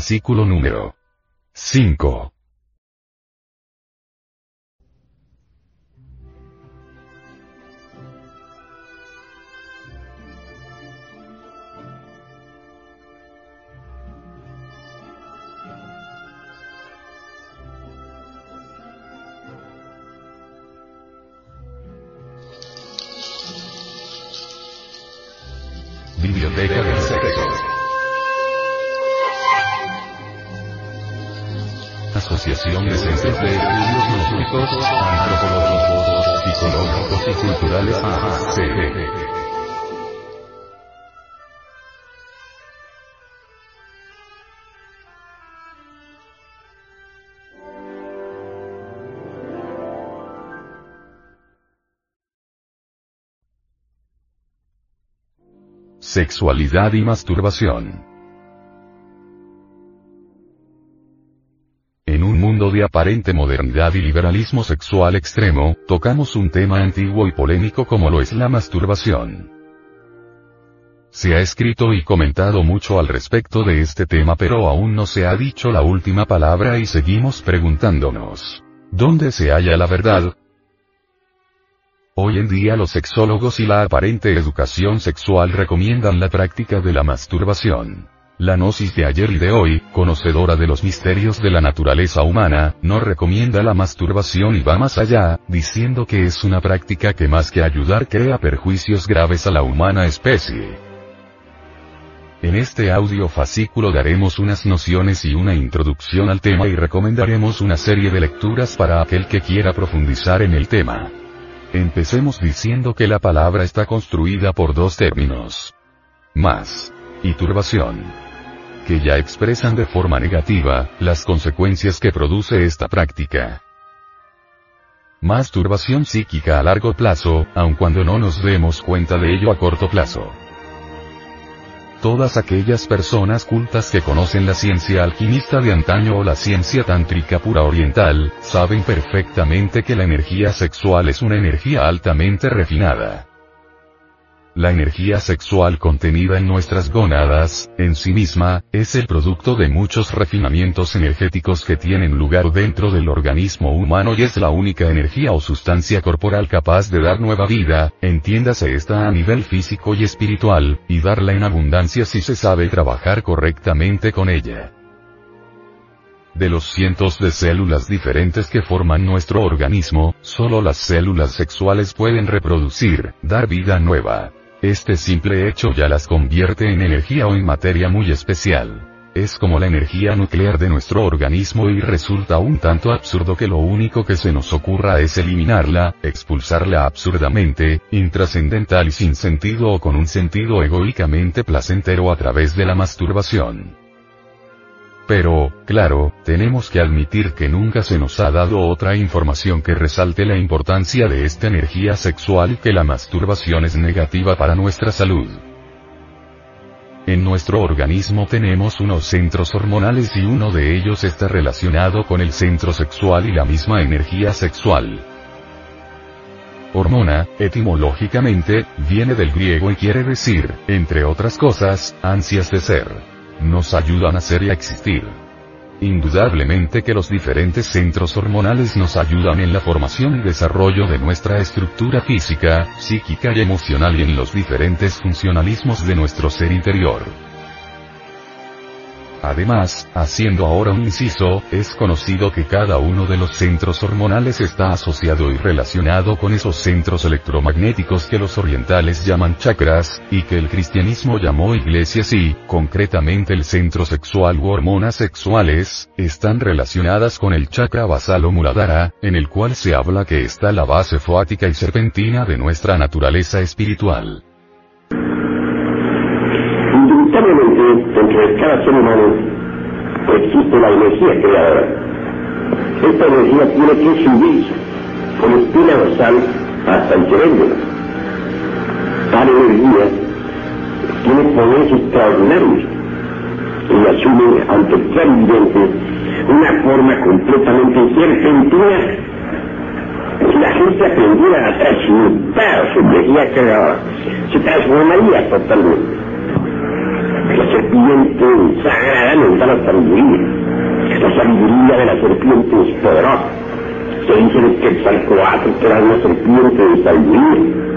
Fascículo número 5. Biblioteca Asociación de Centros de Estudios Gnósticos, Antropológicos, Psicológicos y Culturales AACG. Sexualidad y masturbación. De aparente modernidad y liberalismo sexual extremo, tocamos un tema antiguo y polémico como lo es la masturbación. Se ha escrito y comentado mucho al respecto de este tema pero aún no se ha dicho la última palabra y seguimos preguntándonos. ¿Dónde se halla la verdad? Hoy en día los sexólogos y la aparente educación sexual recomiendan la práctica de la masturbación. La gnosis de ayer y de hoy, conocedora de los misterios de la naturaleza humana, no recomienda la masturbación y va más allá, diciendo que es una práctica que más que ayudar crea perjuicios graves a la humana especie. En este audio fascículo daremos unas nociones y una introducción al tema y recomendaremos una serie de lecturas para aquel que quiera profundizar en el tema. Empecemos diciendo que la palabra está construida por dos términos. Más. Y turbación. Que ya expresan de forma negativa, las consecuencias que produce esta práctica. Más turbación psíquica a largo plazo, aun cuando no nos demos cuenta de ello a corto plazo. Todas aquellas personas cultas que conocen la ciencia alquimista de antaño o la ciencia tántrica pura oriental, saben perfectamente que la energía sexual es una energía altamente refinada. La energía sexual contenida en nuestras gónadas, en sí misma, es el producto de muchos refinamientos energéticos que tienen lugar dentro del organismo humano y es la única energía o sustancia corporal capaz de dar nueva vida, entiéndase esta a nivel físico y espiritual, y darla en abundancia si se sabe trabajar correctamente con ella. De los cientos de células diferentes que forman nuestro organismo, solo las células sexuales pueden reproducir, dar vida nueva. Este simple hecho ya las convierte en energía o en materia muy especial. Es como la energía nuclear de nuestro organismo y resulta un tanto absurdo que lo único que se nos ocurra es eliminarla, expulsarla absurdamente, intrascendental y sin sentido o con un sentido egoicamente placentero a través de la masturbación. Pero, claro, tenemos que admitir que nunca se nos ha dado otra información que resalte la importancia de esta energía sexual y que la masturbación es negativa para nuestra salud. En nuestro organismo tenemos unos centros hormonales y uno de ellos está relacionado con el centro sexual y la misma energía sexual. Hormona, etimológicamente, viene del griego y quiere decir, entre otras cosas, ansias de ser nos ayudan a ser y a existir. Indudablemente que los diferentes centros hormonales nos ayudan en la formación y desarrollo de nuestra estructura física, psíquica y emocional y en los diferentes funcionalismos de nuestro ser interior. Además, haciendo ahora un inciso, es conocido que cada uno de los centros hormonales está asociado y relacionado con esos centros electromagnéticos que los orientales llaman chakras, y que el cristianismo llamó iglesias y, concretamente el centro sexual u hormonas sexuales, están relacionadas con el chakra basal o muladhara, en el cual se habla que está la base foática y serpentina de nuestra naturaleza espiritual. Indubtablemente, dentro de cada ser humano existe la energía creadora. Esta energía tiene que subir con espina dorsal hasta el cerebro. Tal energía tiene poderes extraordinarios y asume ante el clarividente una forma completamente serpentina. Si la gente aprendiera a transmutar su energía creadora, se transformaría totalmente serpiente sagrada nos da la sabiduría. La sabiduría de la serpiente es poderosa. Se dice de Quetzalcoatl que era una serpiente de sabiduría.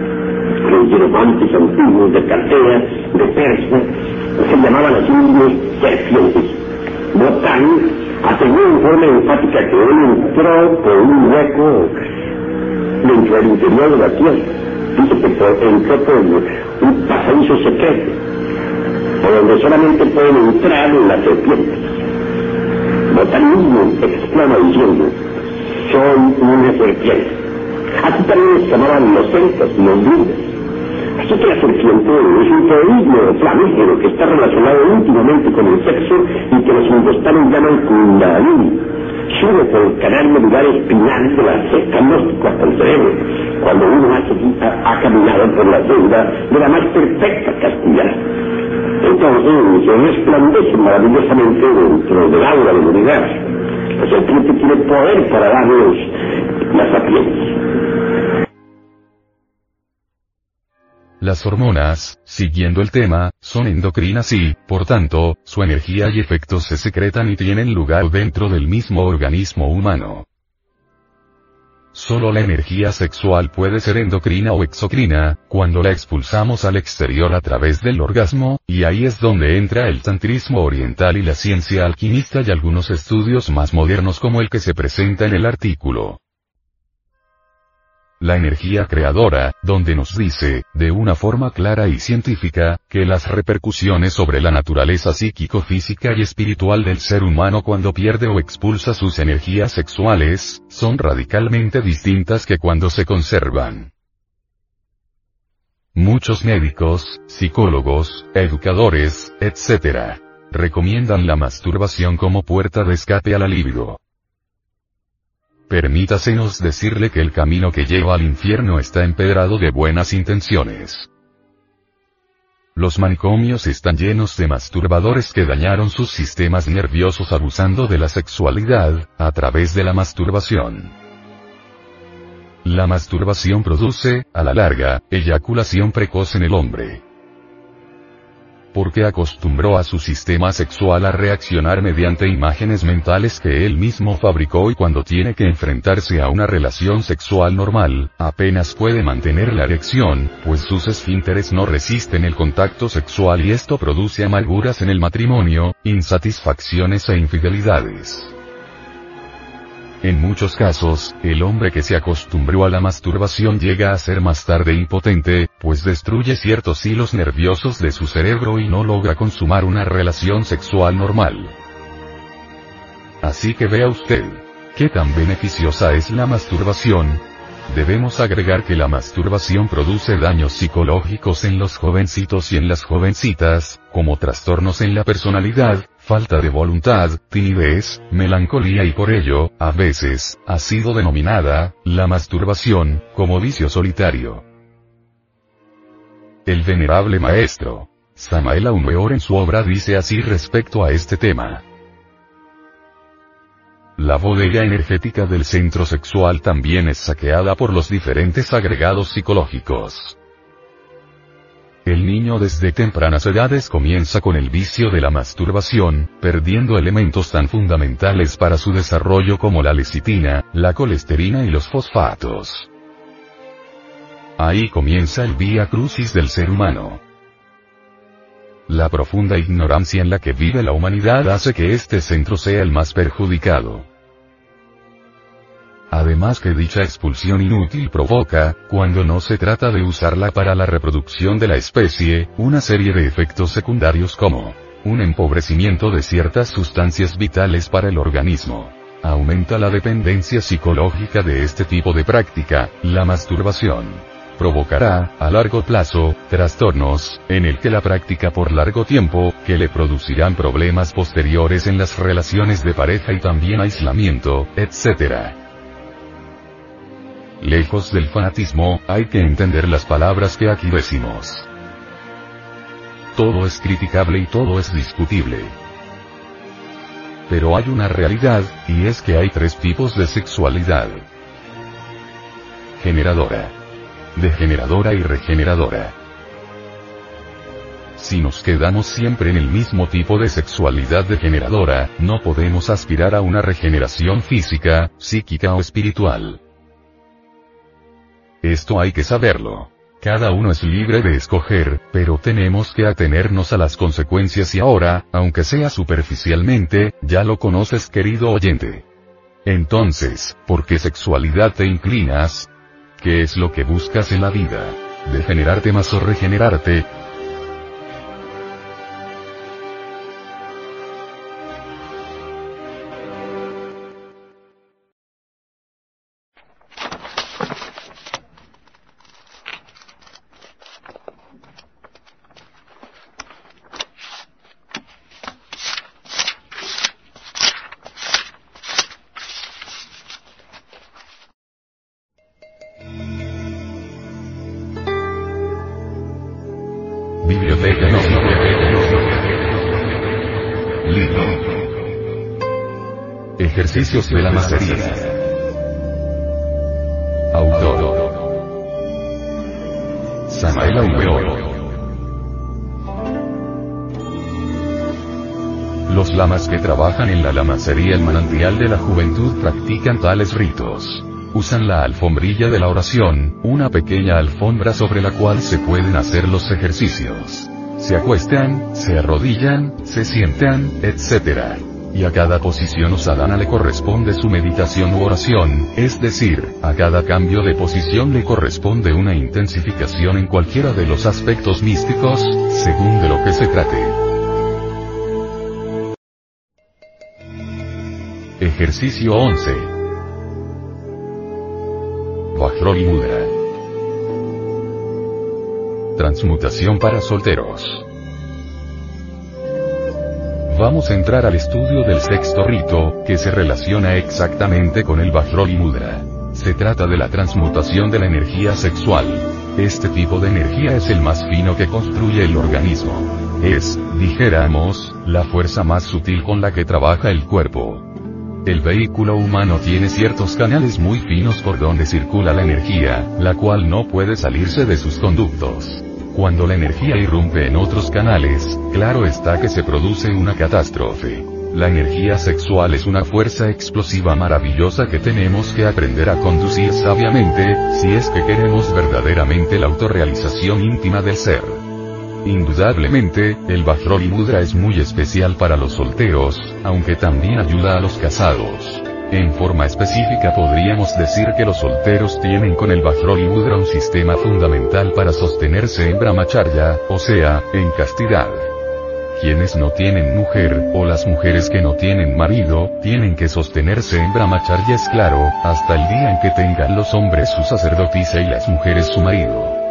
Los hierofantes antiguos de Cartea, de Persia, se llamaban así mismos serpientes. Botán aseguró en forma enfática que él entró por un hueco dentro del interior de la tierra. Dice que entró por un pasadizo secreto, por donde solamente pueden entrar las serpientes. Botanismo exclama diciendo, soy una serpiente. Así también se llamaban los celtas los druidas. Así que la serpiente es un teísmo flamígero que está relacionado íntimamente con el sexo y que los indostanos llaman kundalini sube por el canal medular espinal de la sexta gnóstico hasta el cerebro, cuando uno ha, ha caminado por la deuda de la más perfecta castilla. Entonces se resplandece maravillosamente dentro del aula del universo. La serpiente tiene poder para darnos la sapiencia. Las hormonas, siguiendo el tema, son endocrinas y, por tanto, su energía y efectos se secretan y tienen lugar dentro del mismo organismo humano. Solo la energía sexual puede ser endocrina o exocrina, cuando la expulsamos al exterior a través del orgasmo, y ahí es donde entra el tantrismo oriental y la ciencia alquimista y algunos estudios más modernos como el que se presenta en el artículo la energía creadora, donde nos dice, de una forma clara y científica, que las repercusiones sobre la naturaleza psíquico-física y espiritual del ser humano cuando pierde o expulsa sus energías sexuales, son radicalmente distintas que cuando se conservan. Muchos médicos, psicólogos, educadores, etc. recomiendan la masturbación como puerta de escape a la libido. Permítasenos decirle que el camino que lleva al infierno está empedrado de buenas intenciones. Los manicomios están llenos de masturbadores que dañaron sus sistemas nerviosos abusando de la sexualidad, a través de la masturbación. La masturbación produce, a la larga, eyaculación precoz en el hombre porque acostumbró a su sistema sexual a reaccionar mediante imágenes mentales que él mismo fabricó y cuando tiene que enfrentarse a una relación sexual normal, apenas puede mantener la erección, pues sus esfínteres no resisten el contacto sexual y esto produce amarguras en el matrimonio, insatisfacciones e infidelidades. En muchos casos, el hombre que se acostumbró a la masturbación llega a ser más tarde impotente, pues destruye ciertos hilos nerviosos de su cerebro y no logra consumar una relación sexual normal. Así que vea usted, qué tan beneficiosa es la masturbación, Debemos agregar que la masturbación produce daños psicológicos en los jovencitos y en las jovencitas, como trastornos en la personalidad, falta de voluntad, timidez, melancolía y por ello, a veces, ha sido denominada, la masturbación, como vicio solitario. El venerable maestro, Samael Aumeor en su obra dice así respecto a este tema. La bodega energética del centro sexual también es saqueada por los diferentes agregados psicológicos. El niño desde tempranas edades comienza con el vicio de la masturbación, perdiendo elementos tan fundamentales para su desarrollo como la lecitina, la colesterina y los fosfatos. Ahí comienza el vía crucis del ser humano. La profunda ignorancia en la que vive la humanidad hace que este centro sea el más perjudicado. Además que dicha expulsión inútil provoca, cuando no se trata de usarla para la reproducción de la especie, una serie de efectos secundarios como un empobrecimiento de ciertas sustancias vitales para el organismo. Aumenta la dependencia psicológica de este tipo de práctica, la masturbación. Provocará, a largo plazo, trastornos, en el que la práctica por largo tiempo, que le producirán problemas posteriores en las relaciones de pareja y también aislamiento, etc. Lejos del fanatismo, hay que entender las palabras que aquí decimos. Todo es criticable y todo es discutible. Pero hay una realidad, y es que hay tres tipos de sexualidad. Generadora. Degeneradora y regeneradora. Si nos quedamos siempre en el mismo tipo de sexualidad degeneradora, no podemos aspirar a una regeneración física, psíquica o espiritual. Esto hay que saberlo. Cada uno es libre de escoger, pero tenemos que atenernos a las consecuencias y ahora, aunque sea superficialmente, ya lo conoces querido oyente. Entonces, ¿por qué sexualidad te inclinas? ¿Qué es lo que buscas en la vida? ¿Degenerarte más o regenerarte? Ejercicios de la macería. Autor. Samael Aumeoro. Los lamas que trabajan en la lamacería el manantial de la juventud practican tales ritos. Usan la alfombrilla de la oración, una pequeña alfombra sobre la cual se pueden hacer los ejercicios. Se acuestan, se arrodillan, se sientan, etc. Y a cada posición usadana le corresponde su meditación u oración, es decir, a cada cambio de posición le corresponde una intensificación en cualquiera de los aspectos místicos, según de lo que se trate. Ejercicio 11. Vajroli Mudra. Transmutación para solteros. Vamos a entrar al estudio del sexto rito, que se relaciona exactamente con el Vajroli Mudra. Se trata de la transmutación de la energía sexual. Este tipo de energía es el más fino que construye el organismo. Es, dijéramos, la fuerza más sutil con la que trabaja el cuerpo. El vehículo humano tiene ciertos canales muy finos por donde circula la energía, la cual no puede salirse de sus conductos. Cuando la energía irrumpe en otros canales, claro está que se produce una catástrofe. La energía sexual es una fuerza explosiva maravillosa que tenemos que aprender a conducir sabiamente, si es que queremos verdaderamente la autorrealización íntima del ser. Indudablemente, el Bajroli Mudra es muy especial para los solteros, aunque también ayuda a los casados. En forma específica podríamos decir que los solteros tienen con el Bajroli Mudra un sistema fundamental para sostenerse en Brahmacharya, o sea, en castidad. Quienes no tienen mujer, o las mujeres que no tienen marido, tienen que sostenerse en Brahmacharya es claro, hasta el día en que tengan los hombres su sacerdotisa y las mujeres su marido.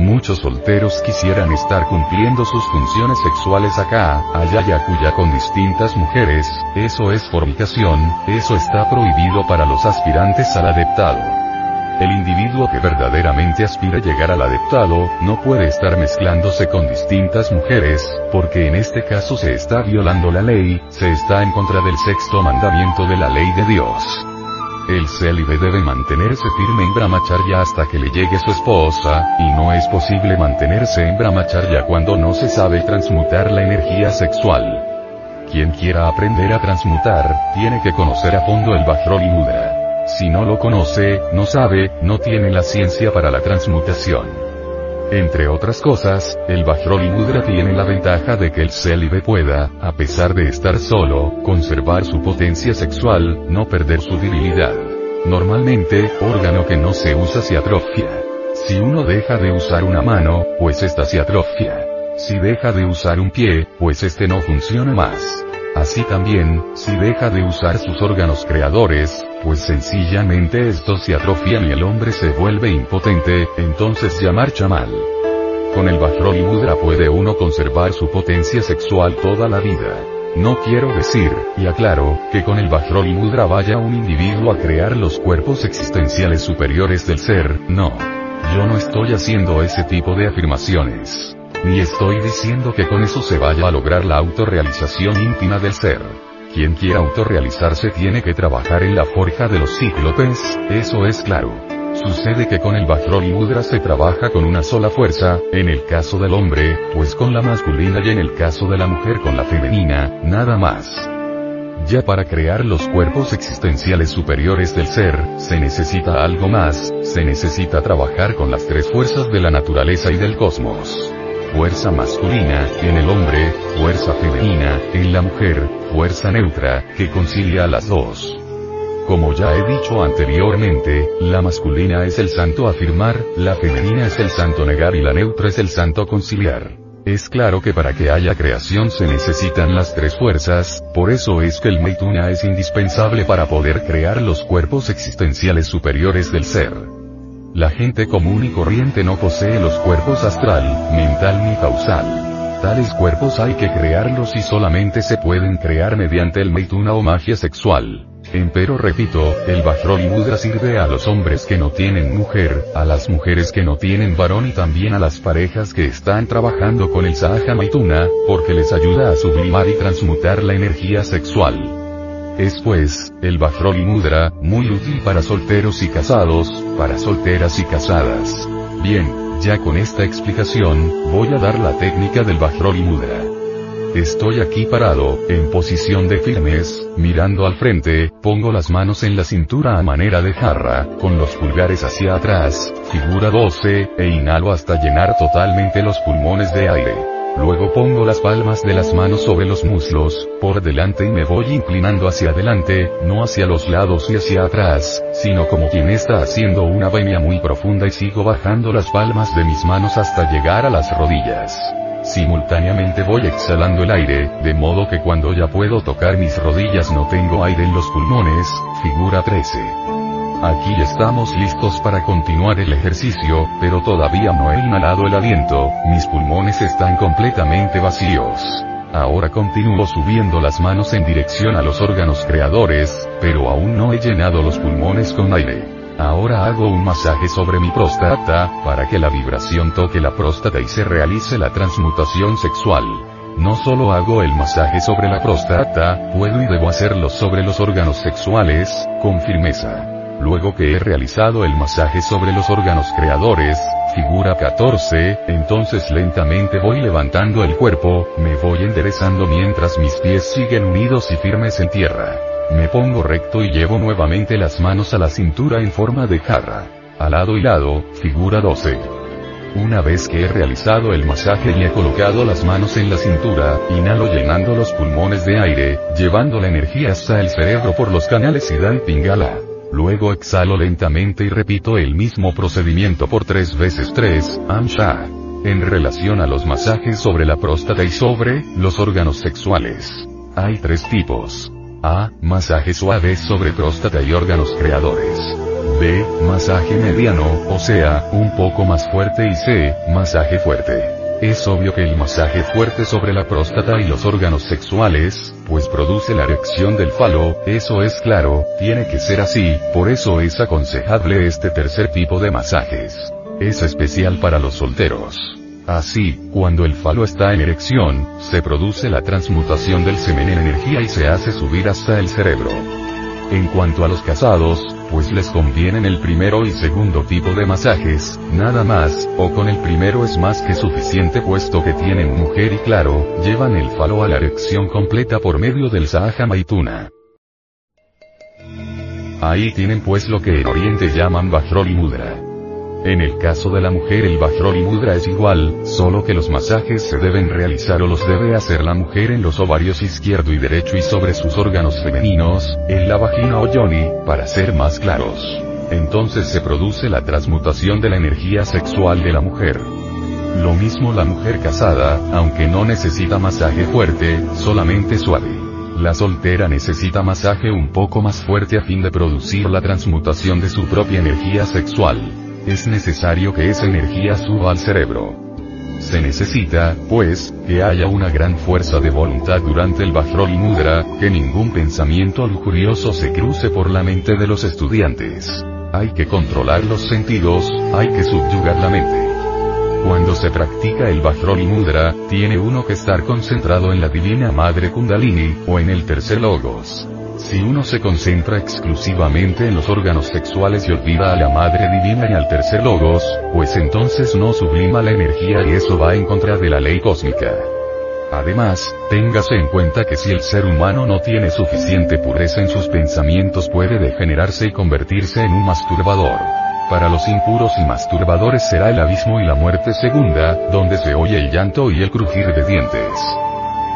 Muchos solteros quisieran estar cumpliendo sus funciones sexuales acá, allá y acuya con distintas mujeres, eso es fornicación, eso está prohibido para los aspirantes al adeptado. El individuo que verdaderamente aspira a llegar al adeptado, no puede estar mezclándose con distintas mujeres, porque en este caso se está violando la ley, se está en contra del sexto mandamiento de la ley de Dios. El célibe debe mantenerse firme en brahmacharya hasta que le llegue su esposa, y no es posible mantenerse en brahmacharya cuando no se sabe transmutar la energía sexual. Quien quiera aprender a transmutar, tiene que conocer a fondo el Vajroli Mudra. Si no lo conoce, no sabe, no tiene la ciencia para la transmutación. Entre otras cosas, el Vajroli Mudra tiene la ventaja de que el célibe pueda, a pesar de estar solo, conservar su potencia sexual, no perder su virilidad. Normalmente, órgano que no se usa se atrofia. Si uno deja de usar una mano, pues esta se atrofia. Si deja de usar un pie, pues este no funciona más. Así también, si deja de usar sus órganos creadores, pues sencillamente estos se atrofian y el hombre se vuelve impotente, entonces ya marcha mal. Con el Vajroli Mudra puede uno conservar su potencia sexual toda la vida. No quiero decir, y aclaro, que con el Vajroli Mudra vaya un individuo a crear los cuerpos existenciales superiores del ser, no. Yo no estoy haciendo ese tipo de afirmaciones. Ni estoy diciendo que con eso se vaya a lograr la autorrealización íntima del ser. Quien quiera autorrealizarse tiene que trabajar en la forja de los cíclopes, eso es claro. Sucede que con el Vajroli Mudra se trabaja con una sola fuerza, en el caso del hombre, pues con la masculina y en el caso de la mujer con la femenina, nada más. Ya para crear los cuerpos existenciales superiores del ser, se necesita algo más, se necesita trabajar con las tres fuerzas de la naturaleza y del cosmos. Fuerza masculina, en el hombre, fuerza femenina, en la mujer, fuerza neutra, que concilia a las dos. Como ya he dicho anteriormente, la masculina es el santo afirmar, la femenina es el santo negar y la neutra es el santo conciliar. Es claro que para que haya creación se necesitan las tres fuerzas, por eso es que el Maituna es indispensable para poder crear los cuerpos existenciales superiores del ser. La gente común y corriente no posee los cuerpos astral, mental ni causal. Tales cuerpos hay que crearlos y solamente se pueden crear mediante el Maituna o magia sexual. Empero repito, el Bajrol Mudra sirve a los hombres que no tienen mujer, a las mujeres que no tienen varón y también a las parejas que están trabajando con el Sahaja Maituna, porque les ayuda a sublimar y transmutar la energía sexual. Es pues, el Bajrol Mudra, muy útil para solteros y casados, para solteras y casadas. Bien, ya con esta explicación, voy a dar la técnica del Bajrol Mudra. Estoy aquí parado, en posición de firmes, mirando al frente, pongo las manos en la cintura a manera de jarra, con los pulgares hacia atrás, figura 12, e inhalo hasta llenar totalmente los pulmones de aire. Luego pongo las palmas de las manos sobre los muslos, por delante y me voy inclinando hacia adelante, no hacia los lados y hacia atrás, sino como quien está haciendo una venia muy profunda y sigo bajando las palmas de mis manos hasta llegar a las rodillas. Simultáneamente voy exhalando el aire, de modo que cuando ya puedo tocar mis rodillas no tengo aire en los pulmones, figura 13. Aquí estamos listos para continuar el ejercicio, pero todavía no he inhalado el aliento, mis pulmones están completamente vacíos. Ahora continúo subiendo las manos en dirección a los órganos creadores, pero aún no he llenado los pulmones con aire. Ahora hago un masaje sobre mi próstata, para que la vibración toque la próstata y se realice la transmutación sexual. No solo hago el masaje sobre la próstata, puedo y debo hacerlo sobre los órganos sexuales, con firmeza. Luego que he realizado el masaje sobre los órganos creadores, figura 14, entonces lentamente voy levantando el cuerpo, me voy enderezando mientras mis pies siguen unidos y firmes en tierra. Me pongo recto y llevo nuevamente las manos a la cintura en forma de jarra. Al lado y lado, figura 12. Una vez que he realizado el masaje y he colocado las manos en la cintura, inhalo llenando los pulmones de aire, llevando la energía hasta el cerebro por los canales y Pingala. Luego exhalo lentamente y repito el mismo procedimiento por tres veces tres, Amsha. En relación a los masajes sobre la próstata y sobre los órganos sexuales. Hay tres tipos. A. Masaje suave sobre próstata y órganos creadores. B. Masaje mediano, o sea, un poco más fuerte y C. Masaje fuerte. Es obvio que el masaje fuerte sobre la próstata y los órganos sexuales, pues produce la erección del falo, eso es claro, tiene que ser así, por eso es aconsejable este tercer tipo de masajes. Es especial para los solteros. Así, cuando el falo está en erección, se produce la transmutación del semen en energía y se hace subir hasta el cerebro. En cuanto a los casados, pues les convienen el primero y segundo tipo de masajes, nada más, o con el primero es más que suficiente puesto que tienen mujer y claro, llevan el falo a la erección completa por medio del Sahaja Maituna. Ahí tienen pues lo que en Oriente llaman Bajrol Mudra. En el caso de la mujer el Bajroli Mudra es igual, solo que los masajes se deben realizar o los debe hacer la mujer en los ovarios izquierdo y derecho y sobre sus órganos femeninos, en la vagina o yoni, para ser más claros. Entonces se produce la transmutación de la energía sexual de la mujer. Lo mismo la mujer casada, aunque no necesita masaje fuerte, solamente suave. La soltera necesita masaje un poco más fuerte a fin de producir la transmutación de su propia energía sexual es necesario que esa energía suba al cerebro. Se necesita, pues, que haya una gran fuerza de voluntad durante el Bajrol Mudra, que ningún pensamiento lujurioso se cruce por la mente de los estudiantes. Hay que controlar los sentidos, hay que subyugar la mente. Cuando se practica el Bajrol Mudra, tiene uno que estar concentrado en la Divina Madre Kundalini, o en el tercer Logos. Si uno se concentra exclusivamente en los órganos sexuales y olvida a la Madre Divina y al tercer logos, pues entonces no sublima la energía y eso va en contra de la ley cósmica. Además, téngase en cuenta que si el ser humano no tiene suficiente pureza en sus pensamientos puede degenerarse y convertirse en un masturbador. Para los impuros y masturbadores será el abismo y la muerte segunda, donde se oye el llanto y el crujir de dientes.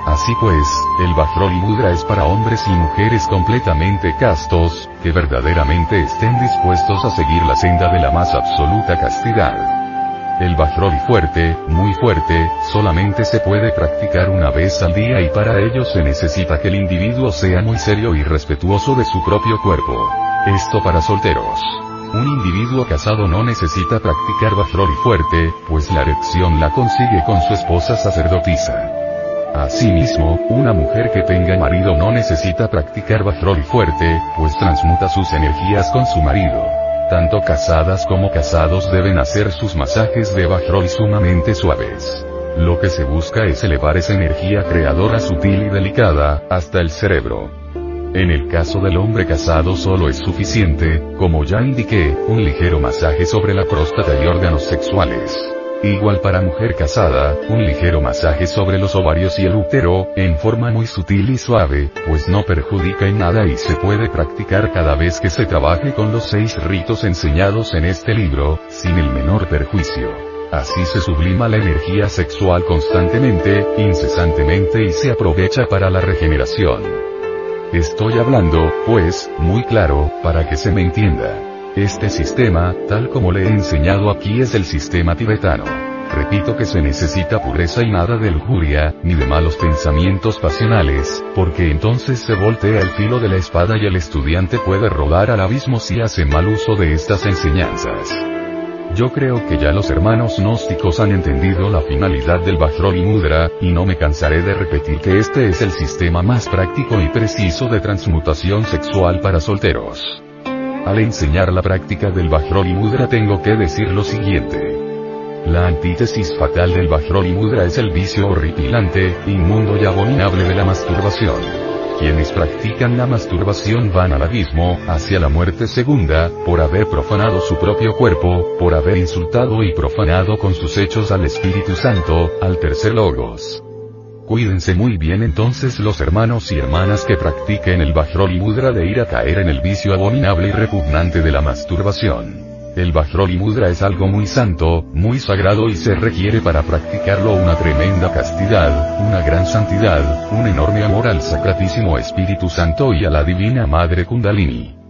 Así pues, el Bajroli Mudra es para hombres y mujeres completamente castos, que verdaderamente estén dispuestos a seguir la senda de la más absoluta castidad. El Bajroli fuerte, muy fuerte, solamente se puede practicar una vez al día y para ello se necesita que el individuo sea muy serio y respetuoso de su propio cuerpo. Esto para solteros. Un individuo casado no necesita practicar Bajroli fuerte, pues la erección la consigue con su esposa sacerdotisa. Asimismo, una mujer que tenga marido no necesita practicar Bajroli fuerte, pues transmuta sus energías con su marido. Tanto casadas como casados deben hacer sus masajes de Bajrol sumamente suaves. Lo que se busca es elevar esa energía creadora sutil y delicada, hasta el cerebro. En el caso del hombre casado solo es suficiente, como ya indiqué, un ligero masaje sobre la próstata y órganos sexuales. Igual para mujer casada, un ligero masaje sobre los ovarios y el útero, en forma muy sutil y suave, pues no perjudica en nada y se puede practicar cada vez que se trabaje con los seis ritos enseñados en este libro, sin el menor perjuicio. Así se sublima la energía sexual constantemente, incesantemente y se aprovecha para la regeneración. Estoy hablando, pues, muy claro, para que se me entienda. Este sistema, tal como le he enseñado aquí es el sistema tibetano. Repito que se necesita pureza y nada de lujuria, ni de malos pensamientos pasionales, porque entonces se voltea el filo de la espada y el estudiante puede rodar al abismo si hace mal uso de estas enseñanzas. Yo creo que ya los hermanos gnósticos han entendido la finalidad del Bajrol y Mudra, y no me cansaré de repetir que este es el sistema más práctico y preciso de transmutación sexual para solteros. Al enseñar la práctica del Bajroli Mudra tengo que decir lo siguiente. La antítesis fatal del Bajroli Mudra es el vicio horripilante, inmundo y abominable de la masturbación. Quienes practican la masturbación van al abismo, hacia la muerte segunda, por haber profanado su propio cuerpo, por haber insultado y profanado con sus hechos al Espíritu Santo, al tercer logos. Cuídense muy bien entonces los hermanos y hermanas que practiquen el Bajroli Mudra de ir a caer en el vicio abominable y repugnante de la masturbación. El Bajroli Mudra es algo muy santo, muy sagrado y se requiere para practicarlo una tremenda castidad, una gran santidad, un enorme amor al Sacratísimo Espíritu Santo y a la Divina Madre Kundalini.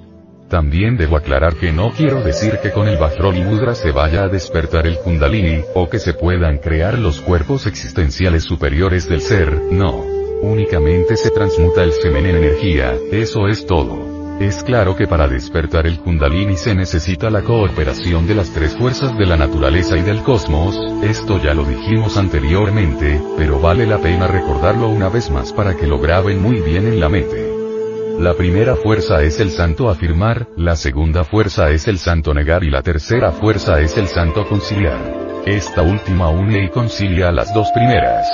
También debo aclarar que no quiero decir que con el Bajroli Mudra se vaya a despertar el Kundalini, o que se puedan crear los cuerpos existenciales superiores del ser, no. Únicamente se transmuta el semen en energía, eso es todo. Es claro que para despertar el Kundalini se necesita la cooperación de las tres fuerzas de la naturaleza y del cosmos, esto ya lo dijimos anteriormente, pero vale la pena recordarlo una vez más para que lo graben muy bien en la mente. La primera fuerza es el santo afirmar, la segunda fuerza es el santo negar y la tercera fuerza es el santo conciliar. Esta última une y concilia a las dos primeras.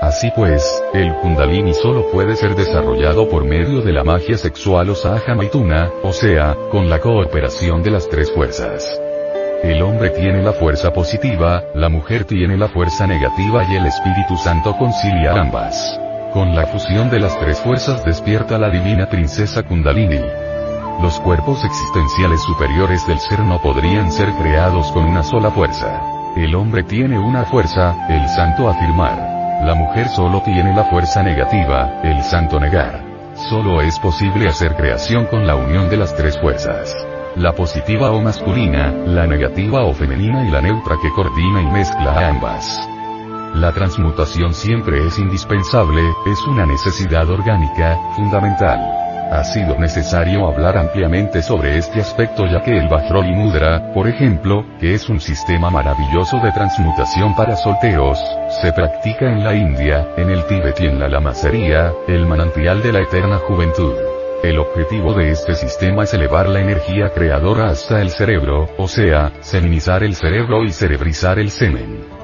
Así pues, el kundalini solo puede ser desarrollado por medio de la magia sexual o saha maituna, o sea, con la cooperación de las tres fuerzas. El hombre tiene la fuerza positiva, la mujer tiene la fuerza negativa y el Espíritu Santo concilia ambas. Con la fusión de las tres fuerzas despierta la divina princesa Kundalini. Los cuerpos existenciales superiores del ser no podrían ser creados con una sola fuerza. El hombre tiene una fuerza, el santo afirmar. La mujer solo tiene la fuerza negativa, el santo negar. Solo es posible hacer creación con la unión de las tres fuerzas. La positiva o masculina, la negativa o femenina y la neutra que coordina y mezcla a ambas. La transmutación siempre es indispensable, es una necesidad orgánica, fundamental. Ha sido necesario hablar ampliamente sobre este aspecto ya que el Bajroli Mudra, por ejemplo, que es un sistema maravilloso de transmutación para solteros, se practica en la India, en el Tíbet y en la Lamasería, el manantial de la eterna juventud. El objetivo de este sistema es elevar la energía creadora hasta el cerebro, o sea, seminizar el cerebro y cerebrizar el semen.